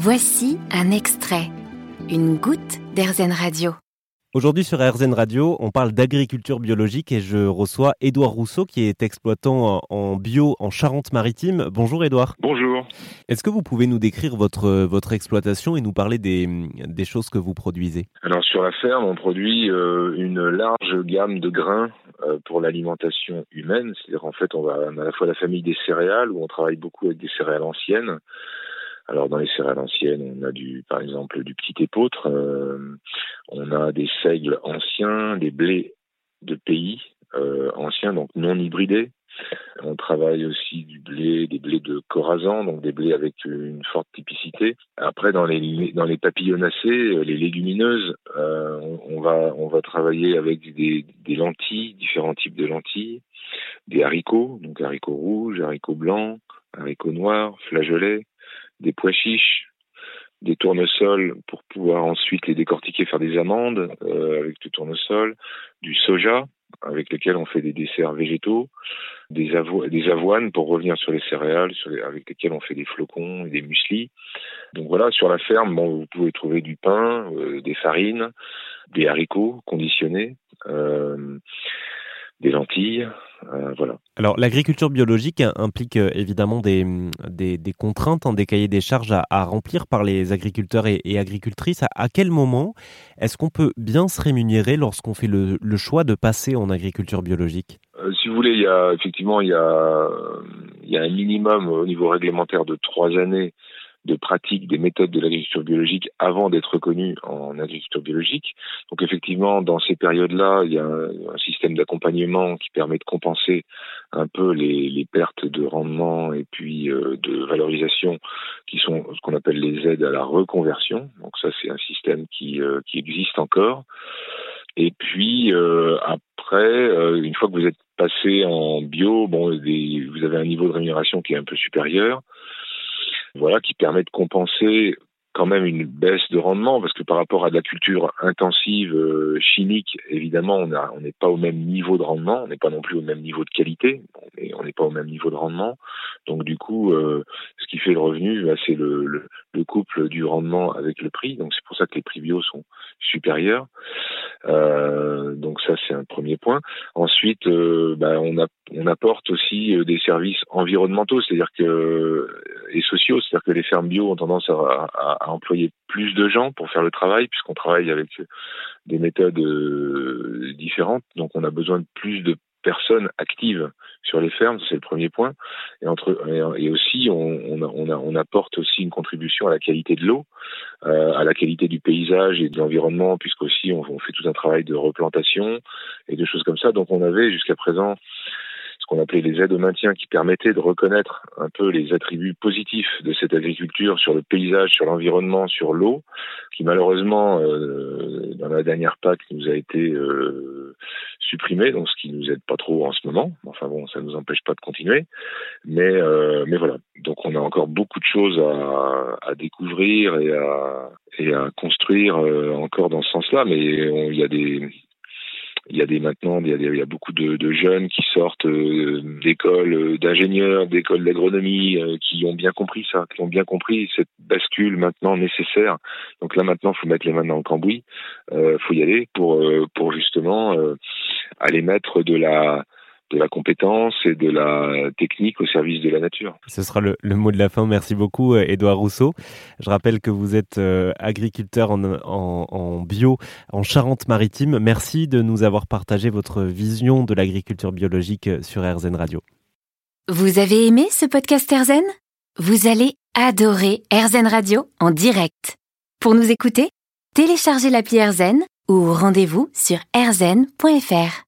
Voici un extrait, une goutte d'Airzen Radio. Aujourd'hui sur RZN Radio, on parle d'agriculture biologique et je reçois Édouard Rousseau qui est exploitant en bio en Charente-Maritime. Bonjour Édouard. Bonjour. Est-ce que vous pouvez nous décrire votre, votre exploitation et nous parler des, des choses que vous produisez? Alors sur la ferme, on produit euh, une large gamme de grains euh, pour l'alimentation humaine. C'est-à-dire en fait, on, va, on a à la fois la famille des céréales où on travaille beaucoup avec des céréales anciennes. Alors dans les céréales anciennes, on a du, par exemple, du petit épeautre, euh, on a des seigles anciens, des blés de pays euh, anciens, donc non hybridés. On travaille aussi du blé, des blés de corazan, donc des blés avec une forte typicité. Après, dans les dans les papillonacées, les légumineuses, euh, on, va on va travailler avec des, des lentilles, différents types de lentilles, des haricots, donc haricots rouges, haricots blancs, haricots noirs, flageolets, des pois chiches, des tournesols pour pouvoir ensuite les décortiquer, faire des amandes euh, avec du tournesol, du soja avec lequel on fait des desserts végétaux, des, des avoines pour revenir sur les céréales, sur les, avec lesquelles on fait des flocons et des mueslis. Donc voilà, sur la ferme, bon, vous pouvez trouver du pain, euh, des farines, des haricots conditionnés, euh, des lentilles, euh, voilà. Alors l'agriculture biologique implique euh, évidemment des, des, des, contraintes, hein, des cahiers des charges à, à, remplir par les agriculteurs et, et agricultrices. À, à, quel moment est-ce qu'on peut bien se rémunérer lorsqu'on fait le, le, choix de passer en agriculture biologique? Euh, Si vous voulez, il y a effectivement il y a, il y a un minimum au niveau réglementaire de trois années de pratique des méthodes de l'agriculture biologique avant d'être reconnu en agriculture biologique. Donc effectivement, dans ces périodes-là, il y a un, système d'accompagnement qui permet de compenser un peu les, pertes de rendement et puis euh, de valorisation qui sont ce qu'on appelle les aides à la reconversion. Donc ça, c'est un système qui, euh, existe encore. Et puis euh, après, une fois que vous êtes passé en bio, bon, vous avez un niveau de rémunération qui est un peu supérieur voilà, qui permet de compenser quand même une baisse de rendement parce que par rapport à de la culture intensive euh, chimique, évidemment, on n'est pas au même niveau de rendement, on n'est pas non plus au même niveau de qualité, on n'est pas au même niveau de rendement. Donc du coup, euh, ce qui fait le revenu, bah, c'est le, couple du rendement avec le prix. Donc c'est pour ça que les prix bio sont supérieurs. Euh, donc ça, c'est un premier point. Ensuite, euh, bah, on, apporte aussi euh, des services environnementaux, c'est-à-dire que et sociaux, c'est-à-dire que les fermes bio ont tendance à, employer plus de gens pour faire le travail, puisqu'on travaille avec des méthodes euh, différentes. Donc, on a besoin de plus de personnes actives sur les fermes, c'est le premier point. Et, entre, et aussi, on, on, on, on, apporte aussi une contribution à la qualité de l'eau, euh, à la qualité du paysage et de l'environnement, puisqu'aussi on, on fait tout un travail de replantation et de choses comme ça. Donc on avait jusqu'à présent qu'on appelait les aides au maintien, qui permettaient de reconnaître un peu les attributs positifs de cette agriculture sur le paysage, sur l'environnement, sur l'eau, qui malheureusement, euh, dans la dernière PAC, nous a été euh, supprimé, donc ce qui nous aide pas trop en ce moment. Enfin bon, ça nous empêche pas de continuer, mais euh, mais voilà. Donc on a encore beaucoup de choses à, à découvrir et à et à construire euh, encore dans ce sens-là, mais il y a des il y a des maintenant, il y a, beaucoup de, de, jeunes qui sortent euh, d'écoles euh, d'ingénieurs, d'écoles d'agronomie, euh, qui ont bien compris ça, qui ont bien compris cette bascule maintenant nécessaire. Donc là maintenant, faut mettre les mains dans le cambouis, euh, faut y aller pour pour justement aller mettre de la de la compétence et de la technique au service de la nature. Ce sera le, le mot de la fin. Merci beaucoup, Edouard euh, Rousseau. Je rappelle que vous êtes euh, agriculteur en, en, en, bio en Charente-Maritime. Merci de nous avoir partagé votre vision de l'agriculture biologique sur RZN Radio. Vous avez aimé ce podcast RZN Vous allez adorer RZN Radio en direct. Pour nous écouter, téléchargez l'appli RZN ou rendez-vous sur rzn.fr.